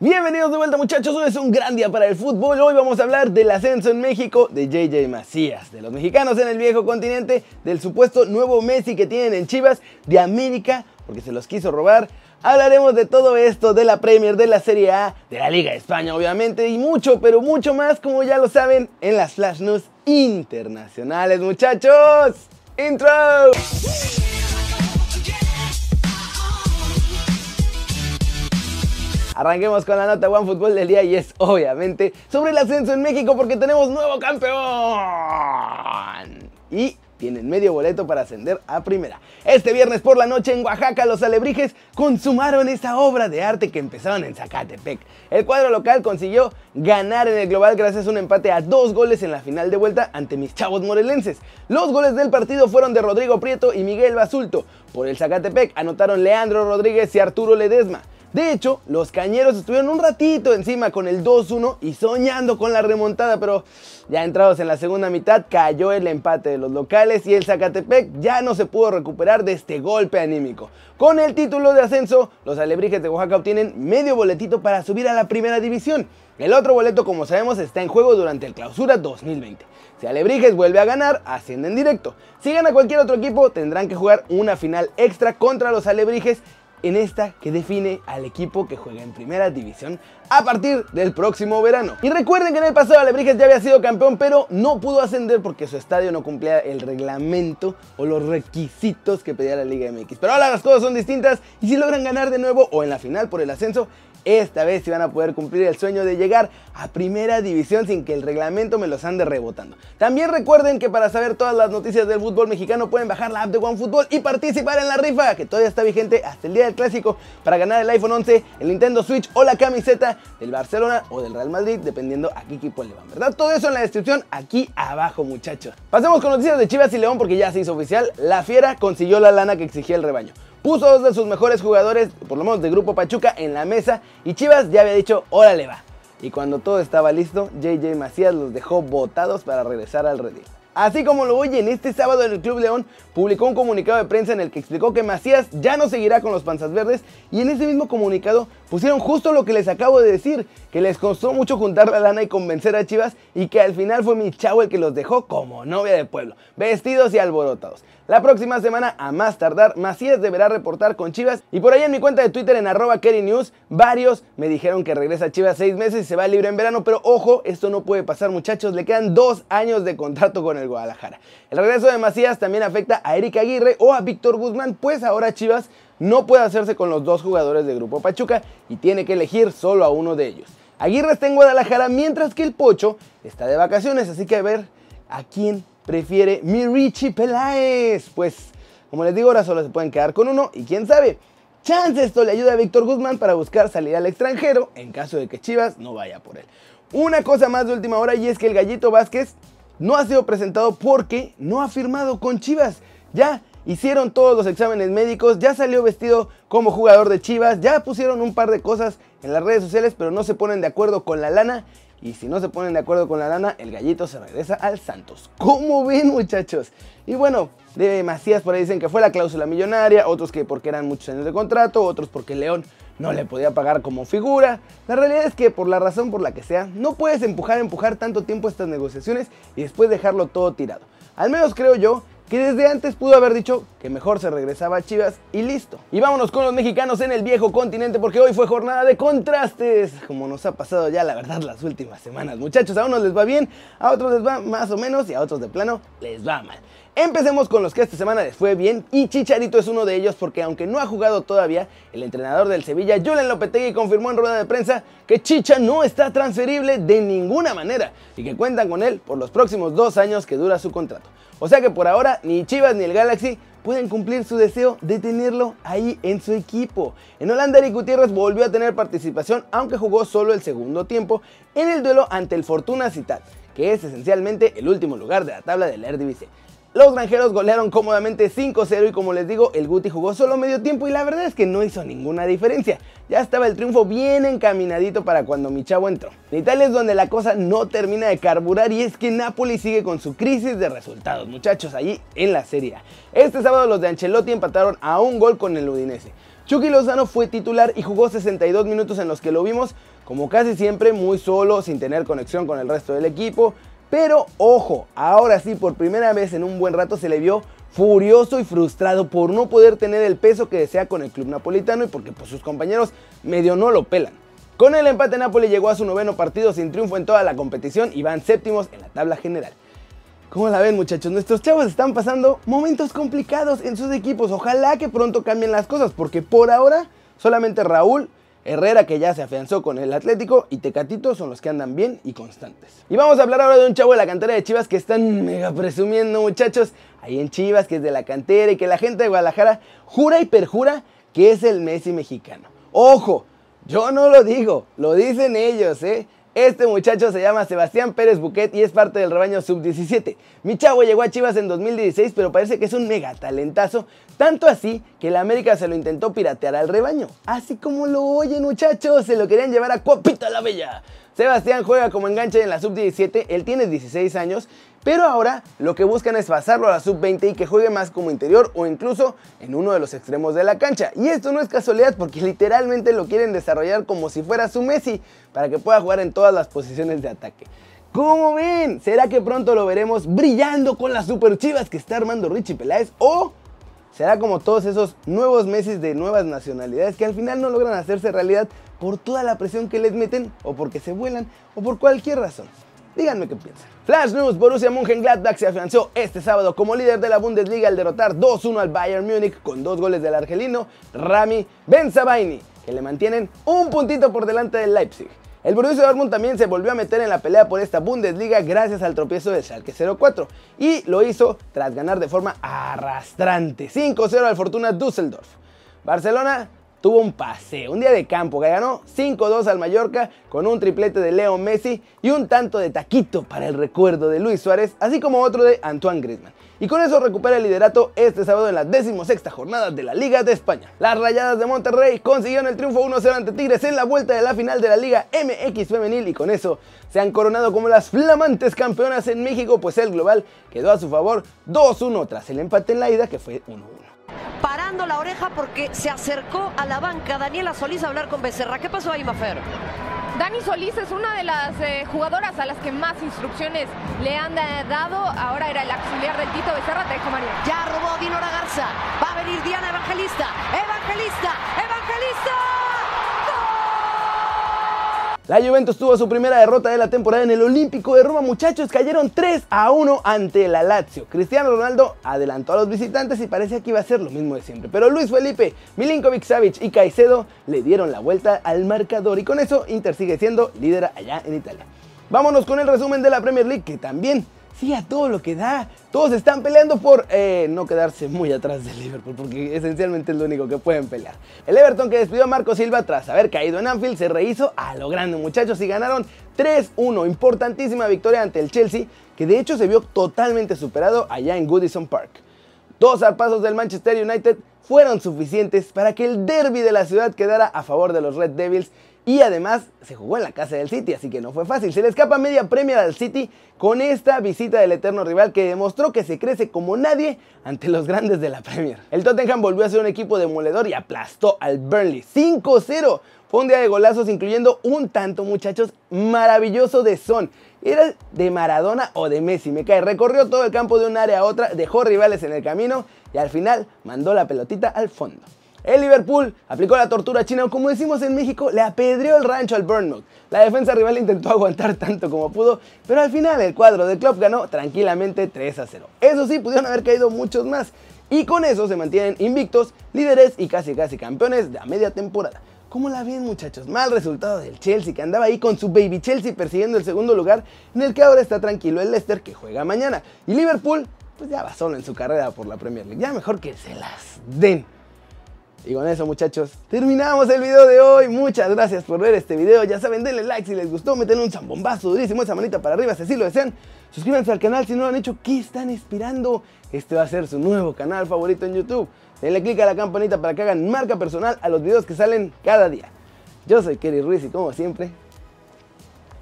Bienvenidos de vuelta muchachos, hoy es un gran día para el fútbol, hoy vamos a hablar del ascenso en México de JJ Macías, de los mexicanos en el viejo continente, del supuesto nuevo Messi que tienen en Chivas, de América, porque se los quiso robar, hablaremos de todo esto, de la Premier, de la Serie A, de la Liga de España obviamente, y mucho, pero mucho más, como ya lo saben, en las Flash News internacionales muchachos. Intro. Arranquemos con la nota One Fútbol del día y es obviamente sobre el ascenso en México porque tenemos nuevo campeón. Y tienen medio boleto para ascender a primera. Este viernes por la noche en Oaxaca los alebrijes consumaron esa obra de arte que empezaron en Zacatepec. El cuadro local consiguió ganar en el global gracias a un empate a dos goles en la final de vuelta ante mis chavos morelenses. Los goles del partido fueron de Rodrigo Prieto y Miguel Basulto. Por el Zacatepec anotaron Leandro Rodríguez y Arturo Ledesma. De hecho, los cañeros estuvieron un ratito encima con el 2-1 y soñando con la remontada, pero ya entrados en la segunda mitad cayó el empate de los locales y el Zacatepec ya no se pudo recuperar de este golpe anímico. Con el título de ascenso, los alebrijes de Oaxaca obtienen medio boletito para subir a la primera división. El otro boleto, como sabemos, está en juego durante el clausura 2020. Si Alebrijes vuelve a ganar, ascienden directo. Si gana cualquier otro equipo, tendrán que jugar una final extra contra los Alebrijes en esta que define al equipo que juega en primera división a partir del próximo verano. Y recuerden que en el pasado Alebrijes ya había sido campeón, pero no pudo ascender porque su estadio no cumplía el reglamento o los requisitos que pedía la Liga MX. Pero ahora las cosas son distintas y si logran ganar de nuevo o en la final por el ascenso, esta vez sí van a poder cumplir el sueño de llegar a primera división sin que el reglamento me los ande rebotando. También recuerden que para saber todas las noticias del fútbol mexicano pueden bajar la app de OneFootball y participar en la rifa que todavía está vigente hasta el día del clásico para ganar el iPhone 11, el Nintendo Switch o la camiseta del Barcelona o del Real Madrid dependiendo a qué equipo le van, ¿verdad? Todo eso en la descripción aquí abajo muchachos. Pasemos con noticias de Chivas y León porque ya se hizo oficial. La Fiera consiguió la lana que exigía el rebaño puso dos de sus mejores jugadores, por lo menos de Grupo Pachuca, en la mesa y Chivas ya había dicho, órale va. Y cuando todo estaba listo, JJ Macías los dejó botados para regresar al redil. Así como lo oyen, este sábado el Club León publicó un comunicado de prensa en el que explicó que Macías ya no seguirá con los Panzas Verdes y en ese mismo comunicado pusieron justo lo que les acabo de decir, que les costó mucho juntar la lana y convencer a Chivas y que al final fue mi chavo el que los dejó como novia de pueblo, vestidos y alborotados. La próxima semana, a más tardar, Macías deberá reportar con Chivas. Y por ahí en mi cuenta de Twitter, en arroba News, varios me dijeron que regresa a Chivas seis meses y se va libre en verano. Pero ojo, esto no puede pasar, muchachos. Le quedan dos años de contrato con el Guadalajara. El regreso de Macías también afecta a Eric Aguirre o a Víctor Guzmán, pues ahora Chivas no puede hacerse con los dos jugadores del Grupo Pachuca y tiene que elegir solo a uno de ellos. Aguirre está en Guadalajara mientras que el Pocho está de vacaciones, así que a ver a quién prefiere mi Richie Peláez. Pues, como les digo, ahora solo se pueden quedar con uno y quién sabe. Chance esto le ayuda a Víctor Guzmán para buscar salir al extranjero en caso de que Chivas no vaya por él. Una cosa más de última hora y es que el Gallito Vázquez no ha sido presentado porque no ha firmado con Chivas. Ya hicieron todos los exámenes médicos, ya salió vestido como jugador de Chivas, ya pusieron un par de cosas en las redes sociales, pero no se ponen de acuerdo con la lana y si no se ponen de acuerdo con la lana, el gallito se regresa al Santos. ¿Cómo ven, muchachos? Y bueno, de Macías por ahí dicen que fue la cláusula millonaria, otros que porque eran muchos años de contrato, otros porque León no le podía pagar como figura. La realidad es que por la razón por la que sea, no puedes empujar, empujar tanto tiempo estas negociaciones y después dejarlo todo tirado. Al menos creo yo que desde antes pudo haber dicho que mejor se regresaba a Chivas y listo. Y vámonos con los mexicanos en el viejo continente porque hoy fue jornada de contrastes, como nos ha pasado ya la verdad las últimas semanas. Muchachos, a unos les va bien, a otros les va más o menos y a otros de plano les va mal. Empecemos con los que esta semana les fue bien y Chicharito es uno de ellos porque aunque no ha jugado todavía, el entrenador del Sevilla, Julen Lopetegui, confirmó en rueda de prensa que Chicha no está transferible de ninguna manera y que cuentan con él por los próximos dos años que dura su contrato. O sea que por ahora ni Chivas ni el Galaxy pueden cumplir su deseo de tenerlo ahí en su equipo. En Holanda, Eric Gutiérrez volvió a tener participación, aunque jugó solo el segundo tiempo, en el duelo ante el Fortuna Citat, que es esencialmente el último lugar de la tabla del Eredivisie. Los granjeros golearon cómodamente 5-0 y como les digo, el Guti jugó solo medio tiempo y la verdad es que no hizo ninguna diferencia. Ya estaba el triunfo bien encaminadito para cuando mi chavo entró. En Italia es donde la cosa no termina de carburar y es que Napoli sigue con su crisis de resultados, muchachos, allí en la Serie. Este sábado los de Ancelotti empataron a un gol con el Udinese. Chucky Lozano fue titular y jugó 62 minutos en los que lo vimos, como casi siempre, muy solo, sin tener conexión con el resto del equipo. Pero ojo, ahora sí, por primera vez en un buen rato se le vio furioso y frustrado por no poder tener el peso que desea con el club napolitano y porque pues, sus compañeros medio no lo pelan. Con el empate Napoli llegó a su noveno partido sin triunfo en toda la competición y van séptimos en la tabla general. ¿Cómo la ven muchachos? Nuestros chavos están pasando momentos complicados en sus equipos. Ojalá que pronto cambien las cosas porque por ahora solamente Raúl, Herrera que ya se afianzó con el Atlético y Tecatito son los que andan bien y constantes. Y vamos a hablar ahora de un chavo de la cantera de Chivas que están mega presumiendo muchachos ahí en Chivas que es de la cantera y que la gente de Guadalajara jura y perjura que es el Messi mexicano. Ojo, yo no lo digo, lo dicen ellos, ¿eh? Este muchacho se llama Sebastián Pérez Buquet y es parte del rebaño sub-17. Mi chavo llegó a Chivas en 2016, pero parece que es un mega talentazo, tanto así que la América se lo intentó piratear al rebaño. Así como lo oyen muchachos, se lo querían llevar a Cuapita la Bella. Sebastián juega como enganche en la sub-17, él tiene 16 años, pero ahora lo que buscan es pasarlo a la sub-20 y que juegue más como interior o incluso en uno de los extremos de la cancha. Y esto no es casualidad porque literalmente lo quieren desarrollar como si fuera su Messi, para que pueda jugar en todas las posiciones de ataque. ¿Cómo ven? ¿Será que pronto lo veremos brillando con las super chivas que está armando Richie Peláez? ¿O será como todos esos nuevos Messi de nuevas nacionalidades que al final no logran hacerse realidad por toda la presión que les meten o porque se vuelan o por cualquier razón. Díganme qué piensan. Flash News, Borussia Mönchengladbach se afianzó este sábado como líder de la Bundesliga al derrotar 2-1 al Bayern Múnich con dos goles del argelino Rami Benzabaini, que le mantienen un puntito por delante del Leipzig. El Borussia Dortmund también se volvió a meter en la pelea por esta Bundesliga gracias al tropiezo de Schalke 04 y lo hizo tras ganar de forma arrastrante 5-0 al Fortuna Düsseldorf. Barcelona tuvo un pase, un día de campo, que ganó 5-2 al Mallorca con un triplete de Leo Messi y un tanto de taquito para el recuerdo de Luis Suárez, así como otro de Antoine Griezmann. Y con eso recupera el liderato este sábado en la decimosexta jornada de la Liga de España. Las Rayadas de Monterrey consiguieron el triunfo 1-0 ante Tigres en la vuelta de la final de la Liga MX Femenil y con eso se han coronado como las flamantes campeonas en México, pues el global quedó a su favor 2-1 tras el empate en la ida que fue 1-1 parando la oreja porque se acercó a la banca Daniela Solís a hablar con Becerra. ¿Qué pasó ahí, Mafer? Dani Solís es una de las eh, jugadoras a las que más instrucciones le han dado. Ahora era el auxiliar del Tito Becerra. Te dejo, María. Ya robó Dinora Garza. Va a venir Diana. Evangelista. Evangelista. La Juventus tuvo su primera derrota de la temporada en el Olímpico de Roma. Muchachos, cayeron 3 a 1 ante la Lazio. Cristiano Ronaldo adelantó a los visitantes y parecía que iba a ser lo mismo de siempre. Pero Luis Felipe, Milinkovic Savic y Caicedo le dieron la vuelta al marcador y con eso Inter sigue siendo líder allá en Italia. Vámonos con el resumen de la Premier League que también sí a todo lo que da. Todos están peleando por eh, no quedarse muy atrás del Liverpool, porque esencialmente es lo único que pueden pelear. El Everton que despidió a Marco Silva tras haber caído en Anfield se rehizo a lo grande, muchachos, y ganaron 3-1. Importantísima victoria ante el Chelsea, que de hecho se vio totalmente superado allá en Goodison Park. Dos zarpazos del Manchester United fueron suficientes para que el derby de la ciudad quedara a favor de los Red Devils y además se jugó en la casa del City, así que no fue fácil. Se le escapa media Premier al City con esta visita del eterno rival que demostró que se crece como nadie ante los grandes de la Premier. El Tottenham volvió a ser un equipo demoledor y aplastó al Burnley 5-0. Fue un día de golazos incluyendo un tanto, muchachos, maravilloso de Son. Era de Maradona o de Messi, me cae. Recorrió todo el campo de un área a otra, dejó rivales en el camino y al final mandó la pelotita al fondo. El Liverpool aplicó la tortura china, o como decimos en México, le apedreó el rancho al Bournemouth. La defensa rival intentó aguantar tanto como pudo, pero al final el cuadro del club ganó tranquilamente 3 a 0. Eso sí, pudieron haber caído muchos más. Y con eso se mantienen invictos, líderes y casi casi campeones de a media temporada. ¿Cómo la ven muchachos? Mal resultado del Chelsea que andaba ahí con su baby Chelsea persiguiendo el segundo lugar en el que ahora está tranquilo el Leicester que juega mañana. Y Liverpool pues ya va solo en su carrera por la Premier League. Ya mejor que se las den. Y con eso muchachos, terminamos el video de hoy. Muchas gracias por ver este video. Ya saben, denle like si les gustó, meten un zambombazo durísimo, esa manita para arriba si así lo desean. Suscríbanse al canal si no lo han hecho. ¿Qué están esperando? Este va a ser su nuevo canal favorito en YouTube. Denle click a la campanita para que hagan marca personal a los videos que salen cada día. Yo soy Kerry Ruiz y como siempre,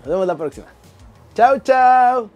nos vemos la próxima. Chao, chao.